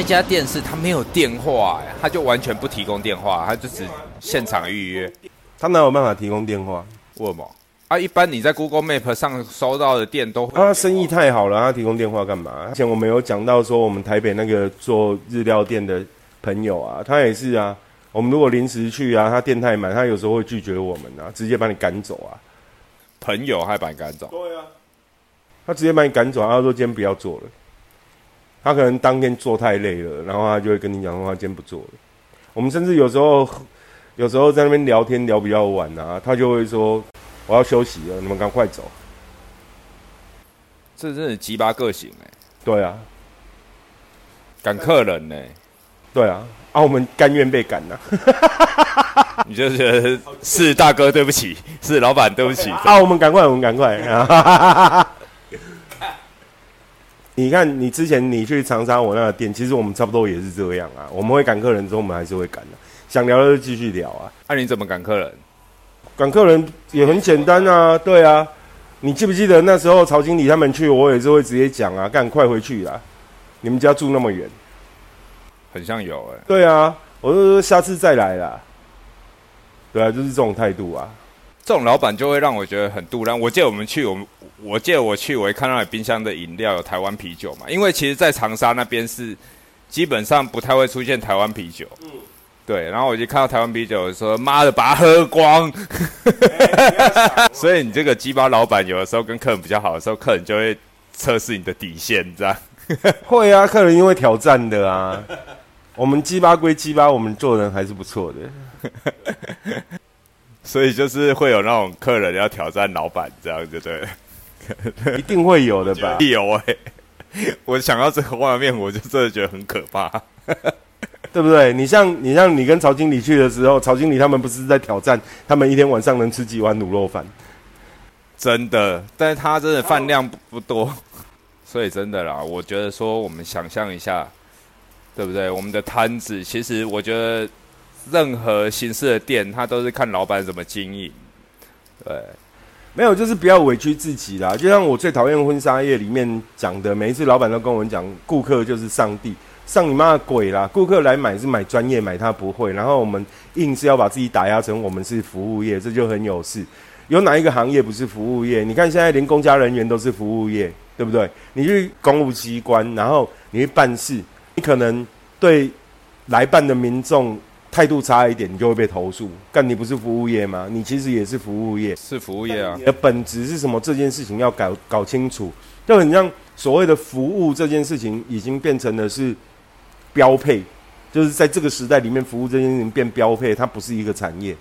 那一家店是他没有电话，哎，他就完全不提供电话，他就只现场预约。他哪有办法提供电话？为什么？啊，一般你在 Google Map 上搜到的店都……啊，生意太好了，他提供电话干嘛？之前我们有讲到说，我们台北那个做日料店的朋友啊，他也是啊。我们如果临时去啊，他店太满，他有时候会拒绝我们啊，直接把你赶走啊。朋友还把你赶走？对啊，他直接把你赶走，他说今天不要做了。他可能当天做太累了，然后他就会跟你讲说他今天不做了。我们甚至有时候，有时候在那边聊天聊比较晚啊，他就会说。我要休息了，你们赶快走。这真是鸡巴个性哎！对啊，赶客人呢？对啊，啊，我们甘愿被赶呐。你就觉得是大哥对不起，是老板对不起啊！我们赶快，我们赶快。你看，你之前你去长沙我那个店，其实我们差不多也是这样啊。我们会赶客人之后，我们还是会赶的。想聊的就继续聊啊。那你怎么赶客人？赶客人也很简单啊，对啊，你记不记得那时候曹经理他们去，我也是会直接讲啊，赶快回去啦，你们家住那么远，很像有哎，对啊，我就说下次再来啦，对啊，就是这种态度啊，这种老板就会让我觉得很杜然。我记得我们去，我们我记得我去，我一看到冰箱的饮料有台湾啤酒嘛，因为其实，在长沙那边是基本上不太会出现台湾啤酒。嗯。对，然后我就看到台湾啤酒，说妈的把它喝光。所以你这个鸡巴老板有的时候跟客人比较好的时候，客人就会测试你的底线，这样。会啊，客人因为挑战的啊。我们鸡巴归鸡巴，我们做人还是不错的。所以就是会有那种客人要挑战老板，这样就对。一定会有的吧？有哎，我想到这个画面，我就真的觉得很可怕。对不对？你像你像你跟曹经理去的时候，曹经理他们不是在挑战，他们一天晚上能吃几碗卤肉饭？真的，但是他真的饭量不不多，所以真的啦，我觉得说我们想象一下，对不对？我们的摊子，其实我觉得任何形式的店，他都是看老板怎么经营。对，没有，就是不要委屈自己啦。就像我最讨厌婚纱业里面讲的，每一次老板都跟我们讲，顾客就是上帝。上你妈的鬼啦！顾客来买是买专业，买他不会。然后我们硬是要把自己打压成我们是服务业，这就很有事。有哪一个行业不是服务业？你看现在连公家人员都是服务业，对不对？你去公务机关，然后你去办事，你可能对来办的民众态度差一点，你就会被投诉。但你不是服务业吗？你其实也是服务业，是服务业啊。你的本质是什么？这件事情要搞搞清楚。就很像所谓的服务这件事情，已经变成了是。标配，就是在这个时代里面，服务这件事情变标配，它不是一个产业。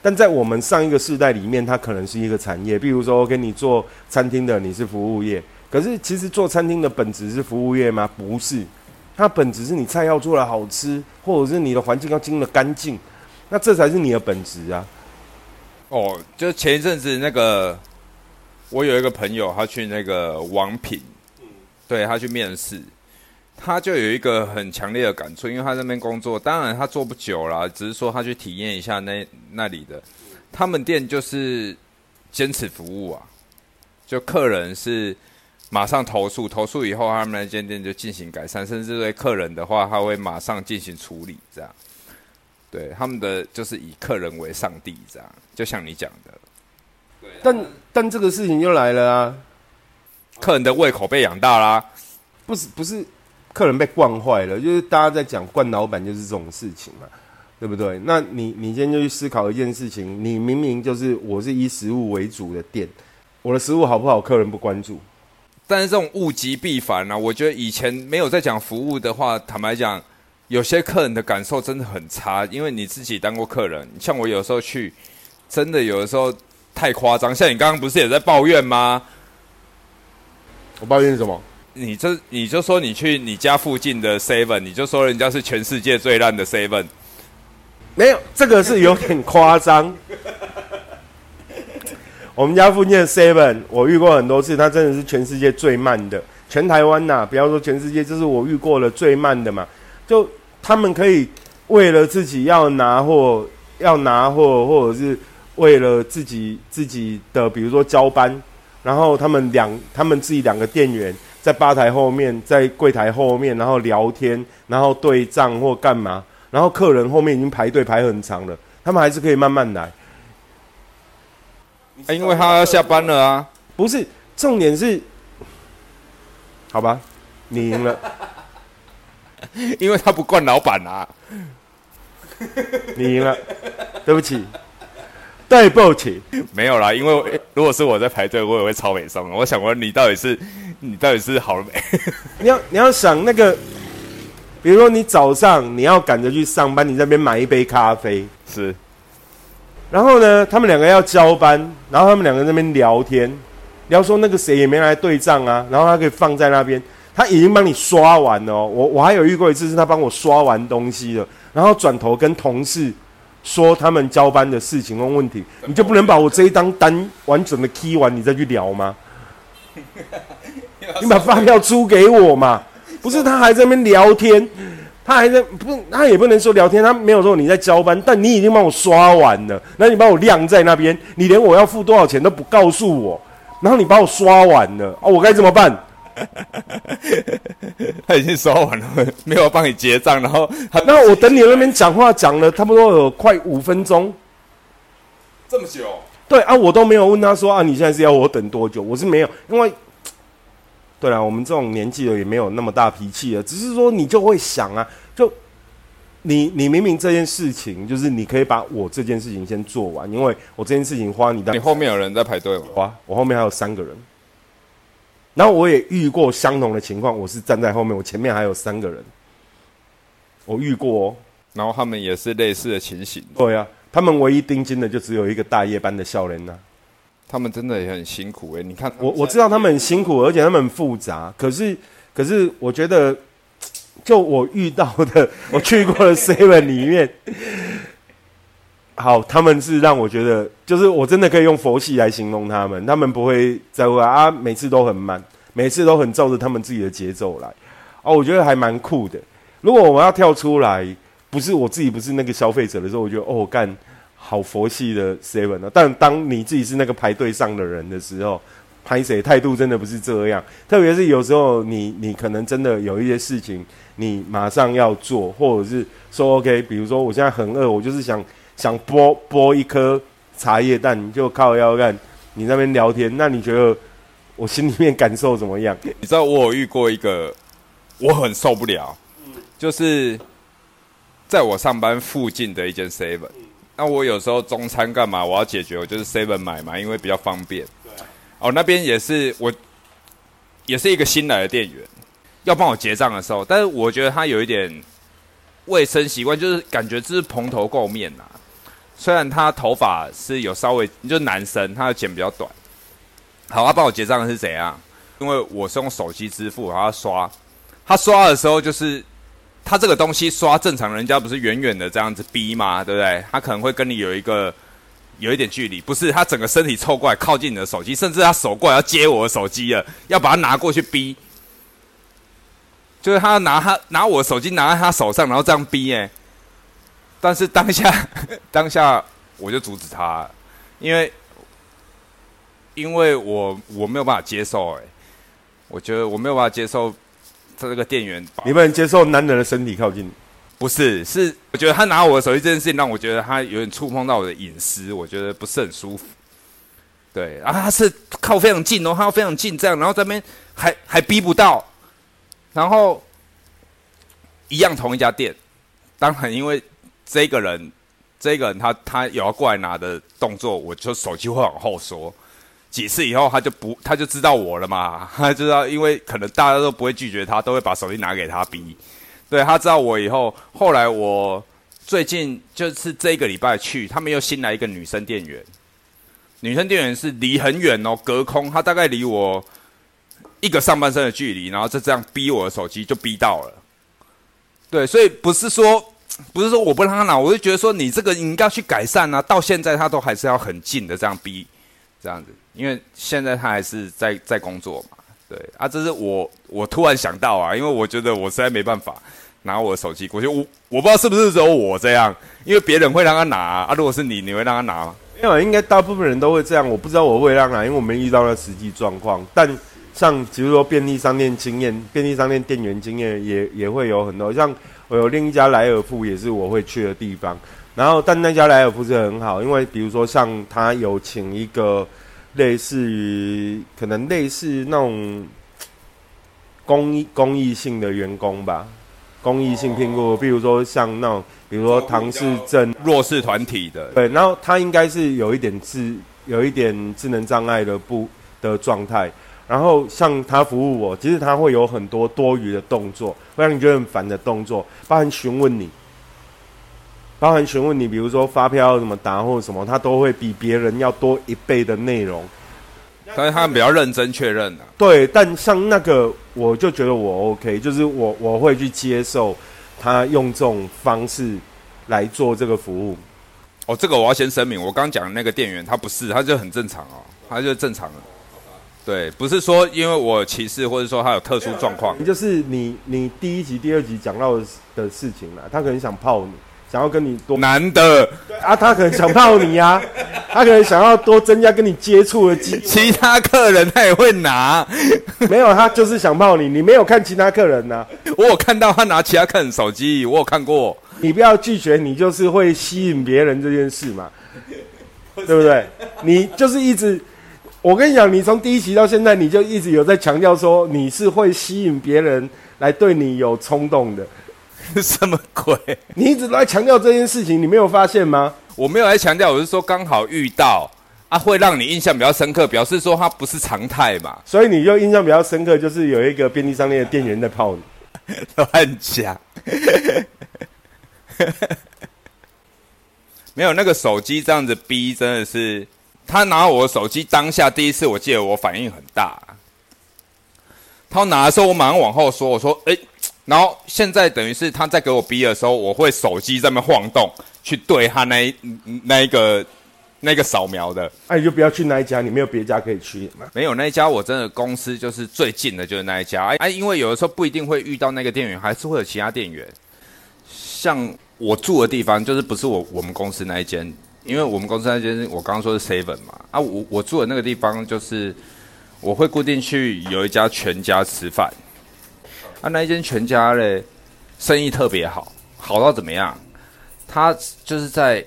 但在我们上一个世代里面，它可能是一个产业。比如说，跟你做餐厅的，你是服务业。可是，其实做餐厅的本质是服务业吗？不是，它本质是你菜要做的好吃，或者是你的环境要经的干净，那这才是你的本质啊。哦，就前一阵子那个，我有一个朋友，他去那个王品，对他去面试。他就有一个很强烈的感触，因为他那边工作，当然他做不久了，只是说他去体验一下那那里的，他们店就是坚持服务啊，就客人是马上投诉，投诉以后他们那间店就进行改善，甚至对客人的话，他会马上进行处理，这样，对他们的就是以客人为上帝，这样，就像你讲的，对，但但这个事情又来了啊，客人的胃口被养大啦，不是不是。客人被惯坏了，就是大家在讲惯老板就是这种事情嘛，对不对？那你你今天就去思考一件事情，你明明就是我是以食物为主的店，我的食物好不好，客人不关注，但是这种物极必反啊！我觉得以前没有在讲服务的话，坦白讲，有些客人的感受真的很差，因为你自己当过客人，像我有时候去，真的有的时候太夸张，像你刚刚不是也在抱怨吗？我抱怨什么？你这你就说你去你家附近的 Seven，你就说人家是全世界最烂的 Seven，没有这个是有点夸张。我们家附近的 Seven，我遇过很多次，它真的是全世界最慢的，全台湾呐，不要说全世界，这是我遇过的最慢的嘛。就他们可以为了自己要拿货，要拿货，或者是为了自己自己的，比如说交班，然后他们两他们自己两个店员。在吧台后面，在柜台后面，然后聊天，然后对账或干嘛，然后客人后面已经排队排很长了，他们还是可以慢慢来。因为他要下班了啊，不是重点是，好吧，你赢了，因为他不惯老板啊，你赢了，对不起，对不起，没有啦，因为如果是我在排队，我也会超美送。我想问你到底是你到底是好了没？你要你要想那个，比如说你早上你要赶着去上班，你在那边买一杯咖啡，是。然后呢，他们两个要交班，然后他们两个那边聊天，聊说那个谁也没来对账啊，然后他可以放在那边，他已经帮你刷完了。我我还有遇过一次，是他帮我刷完东西了，然后转头跟同事说他们交班的事情跟问题，你就不能把我这一张单完整的 key 完，你再去聊吗？你把发票租给我嘛？不是，他还在那边聊天。他还在不，他也不能说聊天，他没有说你在交班，但你已经帮我刷完了，那你把我晾在那边，你连我要付多少钱都不告诉我，然后你把我刷完了，哦，我该怎么办？他已经刷完了，没有帮你结账，然后那我等你那边讲话讲了差不多有快五分钟，这么久？对啊，我都没有问他说啊，你现在是要我等多久？我是没有，因为。对啊，我们这种年纪的也没有那么大脾气了，只是说你就会想啊，就你你明明这件事情就是你可以把我这件事情先做完，因为我这件事情花你的。你后面有人在排队吗？花，我后面还有三个人。然后我也遇过相同的情况，我是站在后面，我前面还有三个人，我遇过哦。然后他们也是类似的情形。对啊，他们唯一盯紧的就只有一个大夜班的笑人呐。他们真的也很辛苦哎，你看，我我知道他们很辛苦，而且他们很复杂。可是，可是我觉得，就我遇到的，我去过的 seven 里面，好，他们是让我觉得，就是我真的可以用佛系来形容他们。他们不会在乎啊，每次都很慢，每次都很照着他们自己的节奏来。哦，我觉得还蛮酷的。如果我们要跳出来，不是我自己不是那个消费者的时候，我觉得哦干。好佛系的 seven 啊！但当你自己是那个排队上的人的时候，拍谁态度真的不是这样。特别是有时候你你可能真的有一些事情，你马上要做，或者是说 OK，比如说我现在很饿，我就是想想剥剥一颗茶叶蛋，就靠腰干你那边聊天，那你觉得我心里面感受怎么样？你知道我有遇过一个我很受不了，就是在我上班附近的一间 seven。那我有时候中餐干嘛？我要解决，我就是 seven 买嘛，因为比较方便。哦，那边也是我，也是一个新来的店员，要帮我结账的时候，但是我觉得他有一点卫生习惯，就是感觉这是蓬头垢面呐。虽然他头发是有稍微，就是男生，他的剪比较短。好，他帮我结账是怎样？因为我是用手机支付，然后刷，他刷的时候就是。他这个东西刷正常人家不是远远的这样子逼吗？对不对？他可能会跟你有一个有一点距离，不是他整个身体凑过来靠近你的手机，甚至他手过来要接我的手机了，要把它拿过去逼，就是他拿他拿我的手机拿在他手上，然后这样逼哎。但是当下 当下我就阻止他，因为因为我我没有办法接受哎，我觉得我没有办法接受。他这个店员，你不能接受男人的身体靠近？不是，是我觉得他拿我的手机这件事情，让我觉得他有点触碰到我的隐私，我觉得不是很舒服。对，然后他是靠非常近哦，他要非常近这样，然后这边还还逼不到，然后一样同一家店，当然因为这个人，这个人他他有要过来拿的动作，我就手机会往后缩。几次以后，他就不，他就知道我了嘛。他知道，因为可能大家都不会拒绝他，都会把手机拿给他逼。对他知道我以后，后来我最近就是这个礼拜去，他们又新来一个女生店员。女生店员是离很远哦，隔空，她大概离我一个上半身的距离，然后就这样逼我的手机，就逼到了。对，所以不是说不是说我不让他拿，我就觉得说你这个你应该去改善啊。到现在他都还是要很近的这样逼，这样子。因为现在他还是在在工作嘛，对啊，这是我我突然想到啊，因为我觉得我实在没办法拿我的手机过去，我我不知道是不是只有我这样，因为别人会让他拿啊，如果是你，你会让他拿吗？没有，应该大部分人都会这样，我不知道我会让他，因为我没遇到那实际状况。但像比如说便利商店经验，便利商店店员经验也也会有很多。像我有另一家莱尔富，也是我会去的地方。然后，但那家莱尔富是很好，因为比如说像他有请一个类似于可能类似那种公益公益性的员工吧，公益性聘雇，比如说像那种比如说唐氏症弱势团体的，对，然后他应该是有一点智有一点智能障碍的不的状态。然后像他服务我，其实他会有很多多余的动作，会让你觉得很烦的动作，包含询问你，包含询问你，比如说发票要怎么打或者什么，他都会比别人要多一倍的内容。但是他们比较认真确认的。对，但像那个，我就觉得我 OK，就是我我会去接受他用这种方式来做这个服务。哦，这个我要先声明，我刚讲的那个店员他不是，他就很正常哦，他就正常的。对，不是说因为我歧视，或者说他有特殊状况，就是你你第一集、第二集讲到的事情啦，他可能想泡你，想要跟你多男的啊，他可能想泡你呀，他可能想要多增加跟你接触的机，其他客人他也会拿，没有，他就是想泡你，你没有看其他客人呐，我有看到他拿其他客人手机，我有看过，你不要拒绝，你就是会吸引别人这件事嘛，对不对？你就是一直。我跟你讲，你从第一期到现在，你就一直有在强调说你是会吸引别人来对你有冲动的，什么鬼？你一直都在强调这件事情，你没有发现吗？我没有在强调，我是说刚好遇到啊，会让你印象比较深刻，表示说它不是常态嘛。所以你就印象比较深刻，就是有一个便利商店的店员在泡你，乱讲。没有那个手机这样子逼，真的是。他拿我手机，当下第一次我记得我反应很大。他拿的时候，我马上往后说：“我说，哎。”然后现在等于是他在给我逼的时候，我会手机在那晃动，去对他那一那一个那个扫描的。那你就不要去那一家，你没有别家可以去吗？没有那一家，我真的公司就是最近的，就是那一家。哎，因为有的时候不一定会遇到那个店员，还是会有其他店员。像我住的地方，就是不是我我们公司那一间。因为我们公司那间，我刚刚说是 seven 嘛，啊，我我住的那个地方就是我会固定去有一家全家吃饭，啊，那一间全家嘞，生意特别好，好到怎么样？他就是在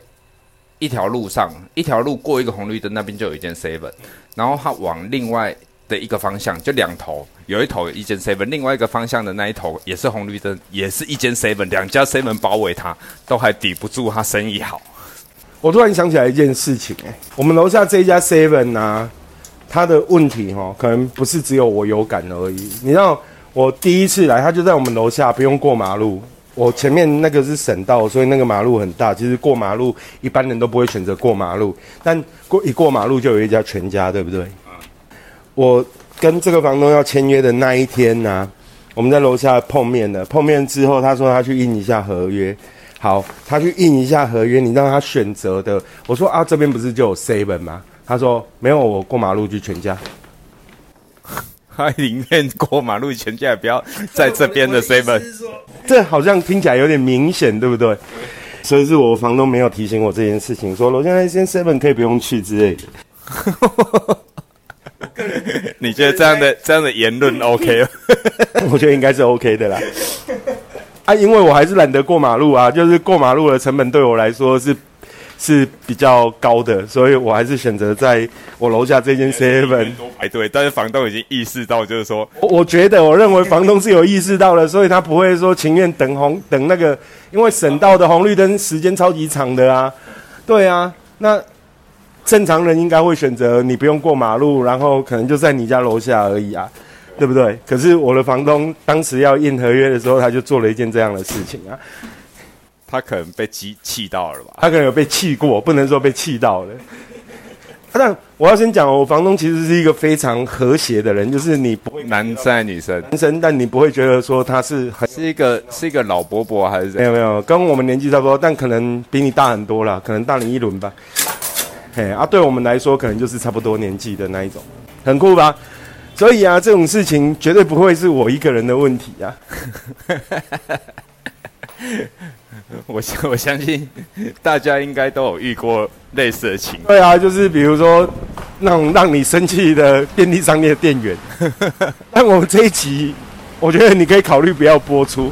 一条路上，一条路过一个红绿灯，那边就有一间 seven，然后他往另外的一个方向，就两头，有一头一间 seven，另外一个方向的那一头也是红绿灯，也是一间 seven，两家 seven 包围它，都还抵不住他生意好。我突然想起来一件事情，哎，我们楼下这一家 Seven 啊，他的问题哈，可能不是只有我有感而已。你知道，我第一次来，他就在我们楼下，不用过马路。我前面那个是省道，所以那个马路很大。其实过马路，一般人都不会选择过马路，但过一过马路就有一家全家，对不对？我跟这个房东要签约的那一天呢，我们在楼下碰面了。碰面之后，他说他去印一下合约。好，他去印一下合约，你让他选择的。我说啊，这边不是就有 seven 吗？他说没有，我过马路去全家。他宁愿过马路全家，也不要在这边的 seven。这好像听起来有点明显，对不对？所以是我房东没有提醒我这件事情，说楼下那间 seven 可以不用去之类的。你觉得这样的这样的言论 OK 我觉得应该是 OK 的啦。啊，因为我还是懒得过马路啊，就是过马路的成本对我来说是是比较高的，所以我还是选择在我楼下这间 seven 排队。但是房东已经意识到，就是说，我觉得我认为房东是有意识到的，所以他不会说情愿等红等那个，因为省道的红绿灯时间超级长的啊。对啊，那正常人应该会选择你不用过马路，然后可能就在你家楼下而已啊。对不对？可是我的房东当时要印合约的时候，他就做了一件这样的事情啊。他可能被气气到了吧？他可能有被气过，不能说被气到了。但我要先讲，我房东其实是一个非常和谐的人，就是你不会男生还是女生？男生，但你不会觉得说他是很是一个是一个老伯伯还是？没有没有，跟我们年纪差不多，但可能比你大很多了，可能大你一轮吧。嘿啊，对我们来说，可能就是差不多年纪的那一种，很酷吧？所以啊，这种事情绝对不会是我一个人的问题啊！我相我相信大家应该都有遇过类似的情况。对啊，就是比如说那种让你生气的便利商店的店员。但我们这一集，我觉得你可以考虑不要播出。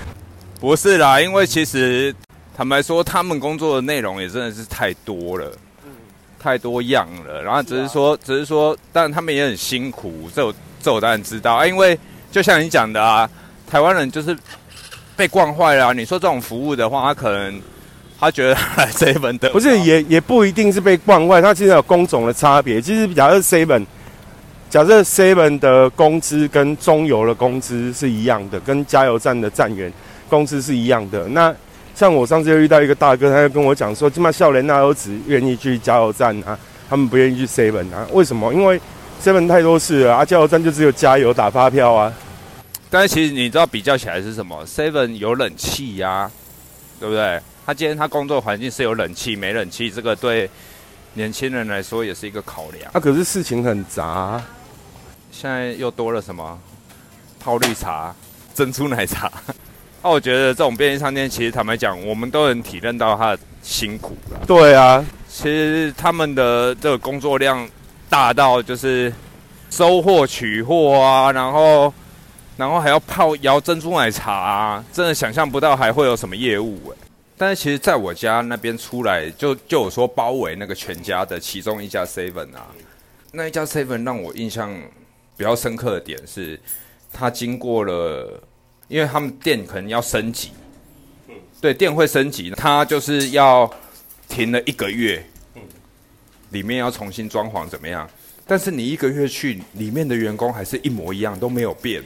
不是啦，因为其实坦白说，他们工作的内容也真的是太多了，太多样了。然后只是说，只是说，但他们也很辛苦，这我这我当然知道啊。因为就像你讲的啊，台湾人就是被惯坏了。你说这种服务的话，他可能他觉得这一本的不是也也不一定是被惯坏，他其实有工种的差别。其实假设 seven，假设 seven 的工资跟中油的工资是一样的，跟加油站的站员工资是一样的。那像我上次又遇到一个大哥，他就跟我讲说，起码笑脸那都只愿意去加油站啊，他们不愿意去 seven 啊。为什么？因为 seven 太多事了啊，加油站就只有加油打发票啊。但是其实你知道比较起来是什么？Seven 有冷气呀，对不对？他今天他工作环境是有冷气没冷气，这个对年轻人来说也是一个考量。啊，可是事情很杂，现在又多了什么泡绿茶、珍珠奶茶。那 我觉得这种便利商店，其实坦白讲，我们都能体认到他的辛苦了。对啊，其实他们的这个工作量大到就是收货取货啊，然后。然后还要泡摇珍珠奶茶啊，真的想象不到还会有什么业务哎。但是其实在我家那边出来，就就有说包围那个全家的其中一家 seven 啊，那一家 seven 让我印象比较深刻的点是，它经过了，因为他们店可能要升级，对，店会升级，它就是要停了一个月，里面要重新装潢怎么样？但是你一个月去，里面的员工还是一模一样，都没有变。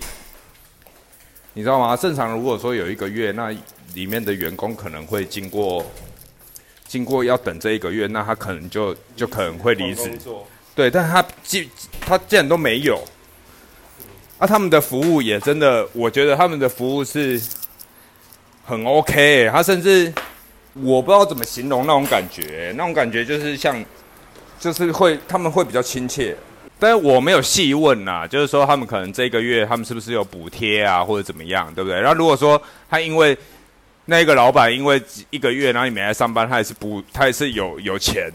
你知道吗？正常如果说有一个月，那里面的员工可能会经过，经过要等这一个月，那他可能就就可能会离职。对，但他既他既然都没有，啊，他们的服务也真的，我觉得他们的服务是很 OK。他甚至我不知道怎么形容那种感觉，那种感觉就是像，就是会他们会比较亲切。但是我没有细问呐，就是说他们可能这个月他们是不是有补贴啊，或者怎么样，对不对？然后如果说他因为那个老板因为一个月然后你没来上班，他也是补，他也是有有钱。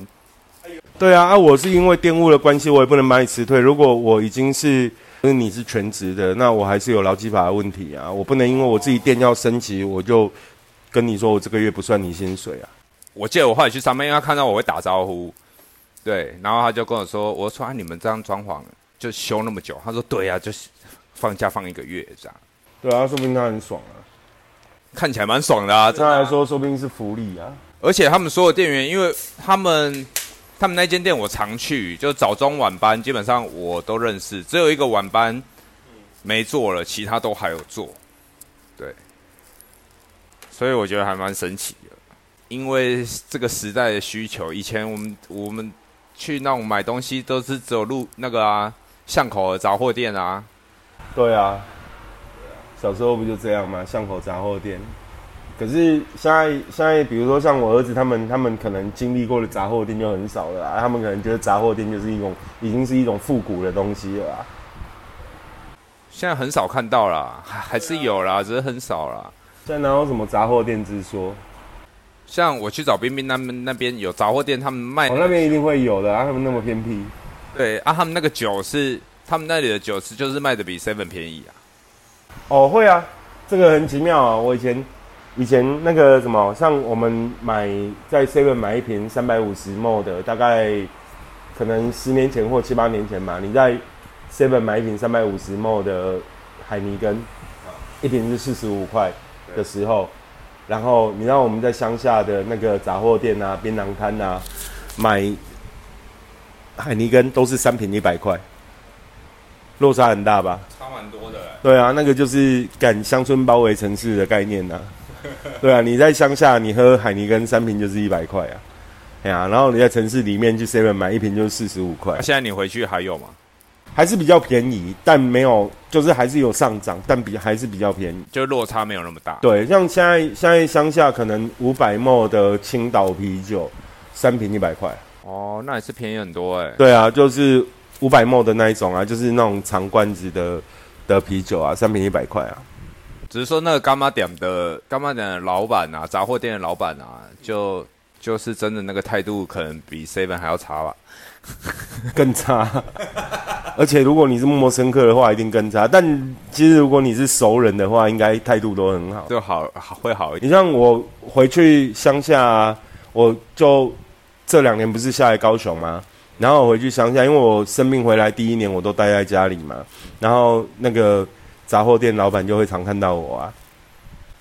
对啊，啊，我是因为玷污的关系，我也不能把你辞退。如果我已经是你是全职的，那我还是有劳基法的问题啊，我不能因为我自己店要升级，我就跟你说我这个月不算你薪水啊。我记得我后来去上班，因为他看到我会打招呼。对，然后他就跟我说：“我说啊，你们这样装潢就修那么久。”他说：“对呀，就是放假放一个月这样。”对啊，说不定他很爽啊，看起来蛮爽的啊。这样来说，说不定是福利啊。而且他们所有店员，因为他们他们那间店我常去，就早中晚班基本上我都认识，只有一个晚班没做了，其他都还有做。对，所以我觉得还蛮神奇的，因为这个时代的需求，以前我们我们。去那种买东西都是只有路那个啊巷口的杂货店啊，对啊，小时候不就这样吗？巷口杂货店。可是现在现在，比如说像我儿子他们，他们可能经历过的杂货店就很少了。他们可能觉得杂货店就是一种已经是一种复古的东西了。现在很少看到了，还还是有啦，只是很少啦。现在哪有什么杂货店之说？像我去找冰冰他们那边有杂货店，他们卖。我那边一定会有的啊，他们那么偏僻。对啊，他们那个酒是他们那里的酒是就是卖的比 seven 便宜啊。哦，会啊，这个很奇妙啊。我以前以前那个什么，像我们买在 seven 买一瓶三百五十 ml 的，大概可能十年前或七八年前吧，你在 seven 买一瓶三百五十 ml 的海尼根，一瓶是四十五块的时候。然后你让我们在乡下的那个杂货店啊、槟榔摊啊买海尼根，都是三瓶一百块，落差很大吧？差蛮多的。对啊，那个就是赶乡村包围城市的概念呐。对啊，你在乡下你喝海尼根三瓶就是一百块啊，哎呀，然后你在城市里面去 seven 买一瓶就是四十五块。现在你回去还有吗？还是比较便宜，但没有，就是还是有上涨，但比还是比较便宜，就落差没有那么大。对，像现在现在乡下可能五百沫的青岛啤酒，三瓶一百块。哦，那也是便宜很多哎。对啊，就是五百沫的那一种啊，就是那种长罐子的的啤酒啊，三瓶一百块啊。只是说那个干妈点的干妈点的老板啊，杂货店的老板啊，就就是真的那个态度可能比 seven 还要差吧，更差。而且如果你是陌生客的话，一定更差。但其实如果你是熟人的话，应该态度都很好，就好会好一点。你像我回去乡下，我就这两年不是下来高雄吗？然后我回去乡下，因为我生病回来第一年我都待在家里嘛。然后那个杂货店老板就会常看到我啊。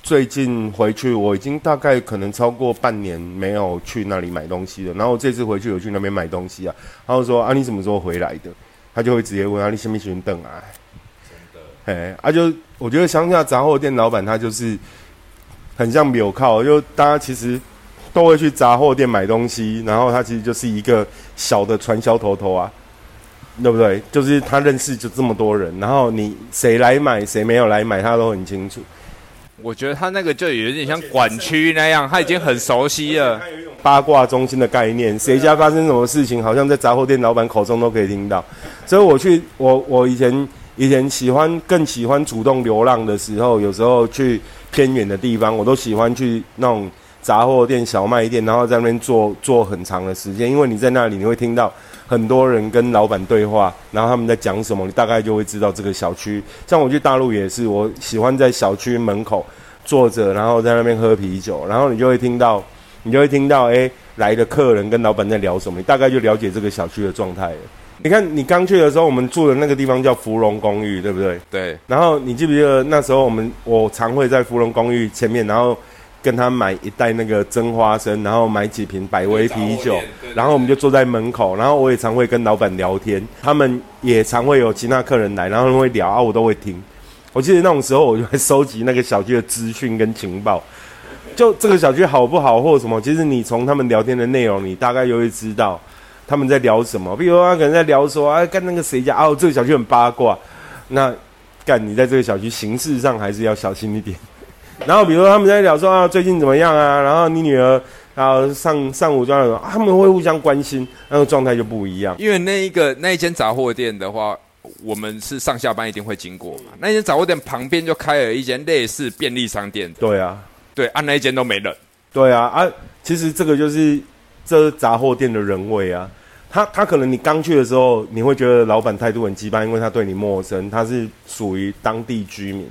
最近回去，我已经大概可能超过半年没有去那里买东西了。然后这次回去有去那边买东西啊。然后说啊，你什么时候回来的？他就会直接问啊，你喜不喜欢等啊？真的，哎，啊，就我觉得乡下杂货店老板他就是很像纽靠，就大家其实都会去杂货店买东西，然后他其实就是一个小的传销头头啊，对不对？就是他认识就这么多人，然后你谁来买，谁没有来买，他都很清楚。我觉得他那个就有点像管区那样，他已经很熟悉了。八卦中心的概念，谁家发生什么事情，好像在杂货店老板口中都可以听到。所以我去，我我以前以前喜欢更喜欢主动流浪的时候，有时候去偏远的地方，我都喜欢去那种杂货店、小卖店，然后在那边坐坐很长的时间，因为你在那里你会听到很多人跟老板对话，然后他们在讲什么，你大概就会知道这个小区。像我去大陆也是，我喜欢在小区门口。坐着，然后在那边喝啤酒，然后你就会听到，你就会听到，哎，来的客人跟老板在聊什么，你大概就了解这个小区的状态了。你看，你刚去的时候，我们住的那个地方叫芙蓉公寓，对不对？对。然后你记不记得那时候我们，我常会在芙蓉公寓前面，然后跟他买一袋那个蒸花生，然后买几瓶百威啤酒，然后我们就坐在门口，然后我也常会跟老板聊天，他们也常会有其他客人来，然后会聊啊，我都会听。我记得那种时候，我就会收集那个小区的资讯跟情报，就这个小区好不好或者什么，其实你从他们聊天的内容，你大概就会知道他们在聊什么。比如他可能在聊说，啊，干那个谁家哦，这个小区很八卦，那干你在这个小区形式上还是要小心一点。然后比如说他们在聊说啊，最近怎么样啊？然后你女儿然后上上午装了，他们会互相关心，那个状态就不一样。因为那一个那一间杂货店的话。我们是上下班一定会经过嘛？那间杂货店旁边就开了一间类似便利商店。对啊，对，啊那一间都没人。对啊，啊，其实这个就是这杂货店的人味啊。他他可能你刚去的时候，你会觉得老板态度很鸡巴，因为他对你陌生，他是属于当地居民。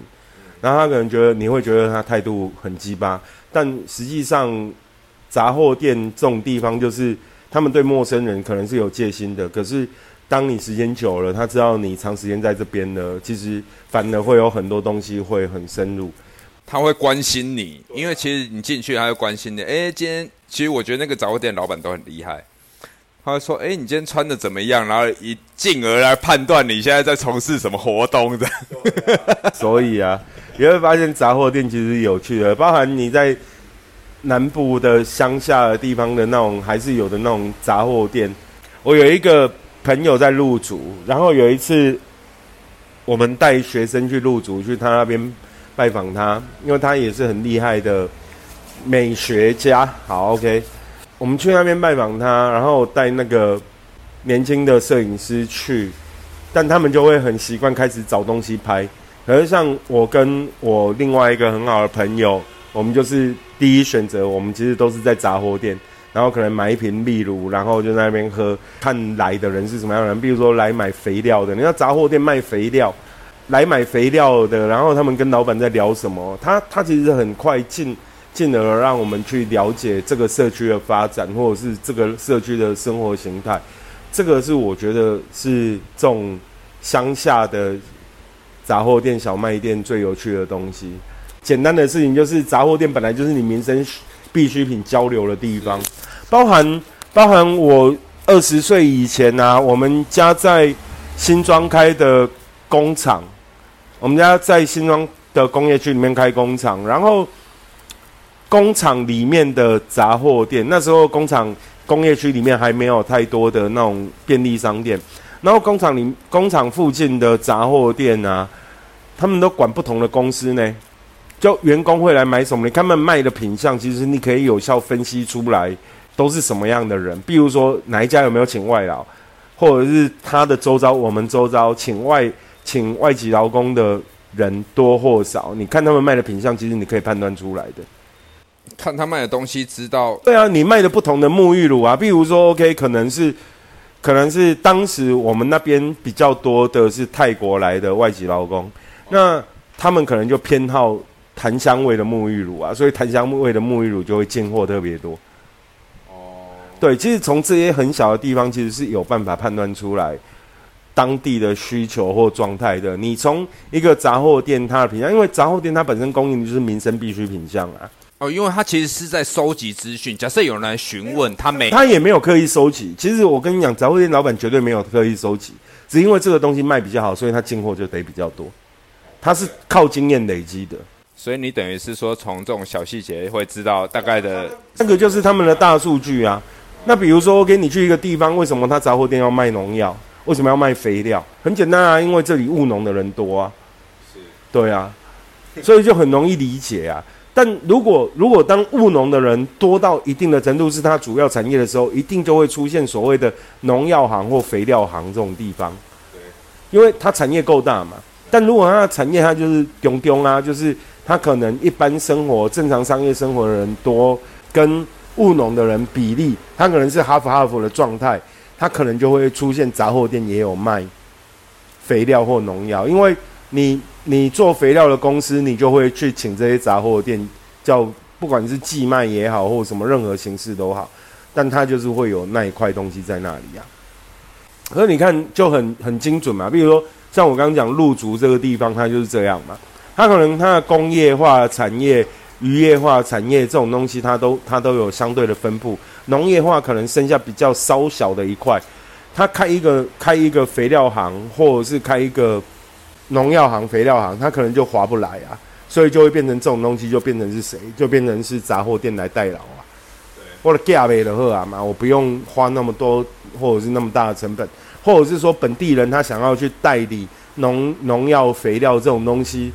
然后他可能觉得你会觉得他态度很鸡巴，但实际上杂货店这种地方就是他们对陌生人可能是有戒心的，可是。当你时间久了，他知道你长时间在这边呢，其实反而会有很多东西会很深入，他会关心你，因为其实你进去他会关心你。哎，今天其实我觉得那个杂货店老板都很厉害，他会说：“哎，你今天穿的怎么样？”然后一进而来判断你现在在从事什么活动的。所以啊，你会发现杂货店其实有趣的，包含你在南部的乡下的地方的那种，还是有的那种杂货店。我有一个。朋友在入组，然后有一次，我们带学生去入组，去他那边拜访他，因为他也是很厉害的美学家。好，OK，我们去那边拜访他，然后带那个年轻的摄影师去，但他们就会很习惯开始找东西拍。可是像我跟我另外一个很好的朋友，我们就是第一选择，我们其实都是在杂货店。然后可能买一瓶秘鲁，然后就在那边喝。看来的人是什么样的人？比如说来买肥料的，你看杂货店卖肥料，来买肥料的，然后他们跟老板在聊什么？他他其实很快进进而让我们去了解这个社区的发展，或者是这个社区的生活形态。这个是我觉得是这种乡下的杂货店、小卖店最有趣的东西。简单的事情就是杂货店本来就是你民生。必需品交流的地方，包含包含我二十岁以前啊，我们家在新庄开的工厂，我们家在新庄的工业区里面开工厂，然后工厂里面的杂货店，那时候工厂工业区里面还没有太多的那种便利商店，然后工厂里工厂附近的杂货店啊，他们都管不同的公司呢。就员工会来买什么？你看他们卖的品相，其实你可以有效分析出来都是什么样的人。比如说哪一家有没有请外劳，或者是他的周遭，我们周遭请外请外籍劳工的人多或少，你看他们卖的品相，其实你可以判断出来的。看他卖的东西，知道对啊，你卖的不同的沐浴乳啊，比如说 OK，可能是可能是当时我们那边比较多的是泰国来的外籍劳工，那他们可能就偏好檀香味的沐浴乳啊，所以檀香味的沐浴乳就会进货特别多。哦，对，其实从这些很小的地方，其实是有办法判断出来当地的需求或状态的。你从一个杂货店它的品相，因为杂货店它本身供应的就是民生必需品项啊。哦，因为他其实是在收集资讯。假设有人来询问他，没他也没有刻意收集。其实我跟你讲，杂货店老板绝对没有刻意收集，只因为这个东西卖比较好，所以他进货就得比较多。他是靠经验累积的，所以你等于是说，从这种小细节会知道大概的。这个就是他们的大数据啊。那比如说，我给你去一个地方，为什么他杂货店要卖农药？为什么要卖肥料？很简单啊，因为这里务农的人多啊。是。对啊，所以就很容易理解啊。但如果如果当务农的人多到一定的程度，是他主要产业的时候，一定就会出现所谓的农药行或肥料行这种地方。对，因为它产业够大嘛。但如果它的产业它就是丢丢啊，就是它可能一般生活正常商业生活的人多，跟务农的人比例，它可能是哈佛哈佛的状态，它可能就会出现杂货店也有卖肥料或农药，因为你。你做肥料的公司，你就会去请这些杂货店，叫不管是寄卖也好，或什么任何形式都好，但它就是会有那一块东西在那里呀。可是你看就很很精准嘛，比如说像我刚刚讲鹿竹这个地方，它就是这样嘛。它可能它的工业化产业、渔业化产业这种东西，它都它都有相对的分布。农业化可能剩下比较稍小的一块，它开一个开一个肥料行，或者是开一个。农药行、肥料行，它可能就划不来啊，所以就会变成这种东西，就变成是谁？就变成是杂货店来代劳啊。对，或者价位的货啊嘛，我不用花那么多，或者是那么大的成本，或者是说本地人他想要去代理农农药、肥料这种东西，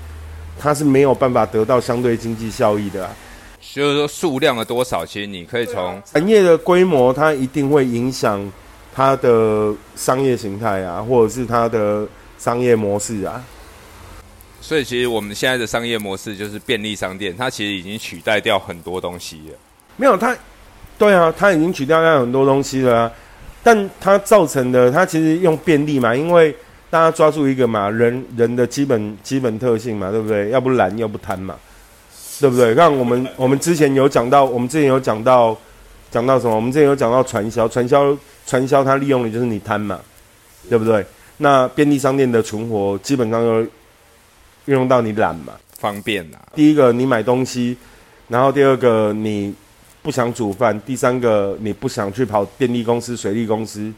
他是没有办法得到相对经济效益的啊。就是说数量的多少，其实你可以从产业的规模，它一定会影响它的商业形态啊，或者是它的。商业模式啊，所以其实我们现在的商业模式就是便利商店，它其实已经取代掉很多东西了。没有它，对啊，它已经取代掉很多东西了。但它造成的，它其实用便利嘛，因为大家抓住一个嘛，人人的基本基本特性嘛，对不对？要不懒，要不贪嘛，对不对？看我们我们之前有讲到，我们之前有讲到讲到什么？我们之前有讲到传销，传销传销，它利用的就是你贪嘛，对不对？那便利商店的存活基本上都运用到你懒嘛，方便啊。第一个你买东西，然后第二个你不想煮饭，第三个你不想去跑电力公司、水利公司。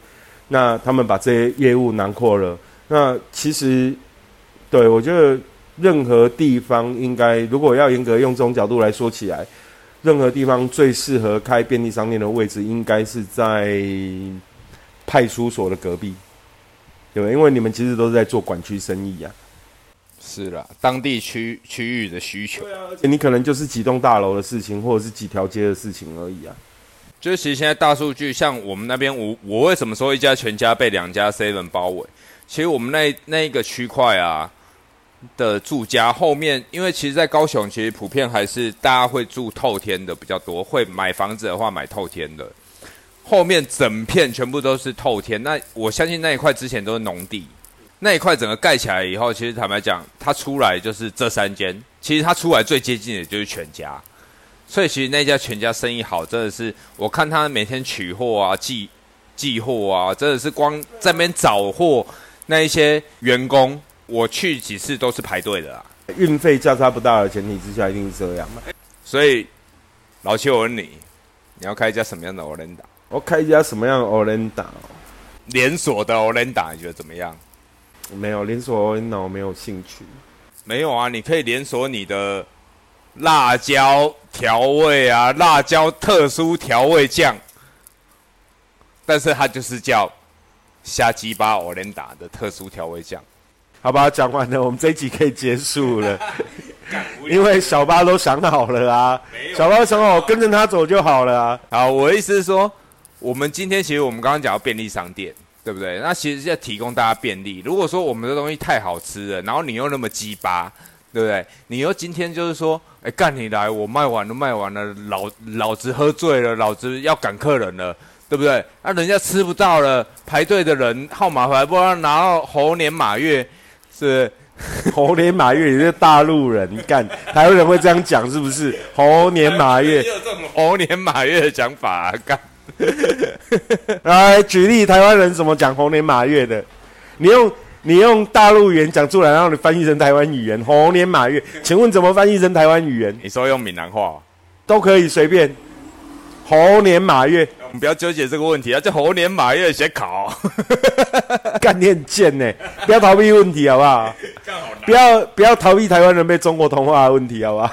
那他们把这些业务囊括了。那其实，对我觉得任何地方应该，如果要严格用这种角度来说起来，任何地方最适合开便利商店的位置，应该是在派出所的隔壁。对，因为你们其实都是在做管区生意呀。是啦，当地区区域的需求。对啊，而且你可能就是几栋大楼的事情，或者是几条街的事情而已啊。就是其实现在大数据，像我们那边，我我为什么说一家全家被两家 seven 包围？其实我们那那一个区块啊的住家后面，因为其实，在高雄其实普遍还是大家会住透天的比较多，会买房子的话买透天的。后面整片全部都是透天，那我相信那一块之前都是农地，那一块整个盖起来以后，其实坦白讲，它出来就是这三间，其实它出来最接近的就是全家，所以其实那家全家生意好，真的是我看他每天取货啊、寄寄货啊，真的是光在那边找货，那一些员工，我去几次都是排队的啦。运费价差不大的前提之下，一定是这样嘛。所以老七，我问你，你要开一家什么样的 o l e n d a 我开一家什么样的 o l e n d a 连锁的 o l e n d a 你觉得怎么样？没有连锁 e 我没有兴趣。没有啊，你可以连锁你的辣椒调味啊，辣椒特殊调味酱，但是它就是叫虾鸡巴 e n d a 的特殊调味酱。好吧，讲完了，我们这一集可以结束了。因为小巴都想好了啊，小巴想好跟着他走就好了啊。好，我的意思是说，我们今天其实我们刚刚讲到便利商店，对不对？那其实是要提供大家便利。如果说我们的东西太好吃了，然后你又那么鸡巴，对不对？你又今天就是说，哎，干你来，我卖完了，卖完了，老老子喝醉了，老子要赶客人了，对不对？那人家吃不到了，排队的人号码还不知道拿到猴年马月，是 猴年马月，你是大陆人干，台湾人会这样讲是不是？猴年马月，有这种猴年马月的讲法，干。来举例，台湾人怎么讲猴年马月的？你用。你用大陆语言讲出来，然后你翻译成台湾语言，猴年马月，请问怎么翻译成台湾语言？你说用闽南话都可以随便。猴年马月，我们不要纠结这个问题啊，叫猴年马月写考，干念贱呢，不要逃避问题好不好？不要不要逃避台湾人被中国同化的问题好不好？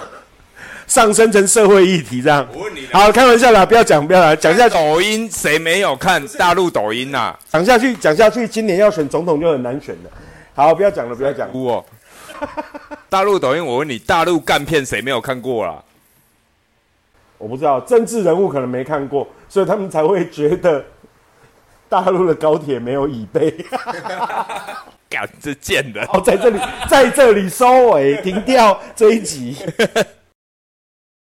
上升成社会议题这样，好开玩笑啦，不要讲，不要讲，讲下抖音谁没有看大陆抖音呐？讲下去，讲下去，今年要选总统就很难选了。好，不要讲了，不要讲。哦，大陆抖音，我问你，大陆干片谁没有看过啦？我不知道，政治人物可能没看过，所以他们才会觉得大陆的高铁没有椅背。干这贱的，好，在这里，在这里收尾，停掉这一集。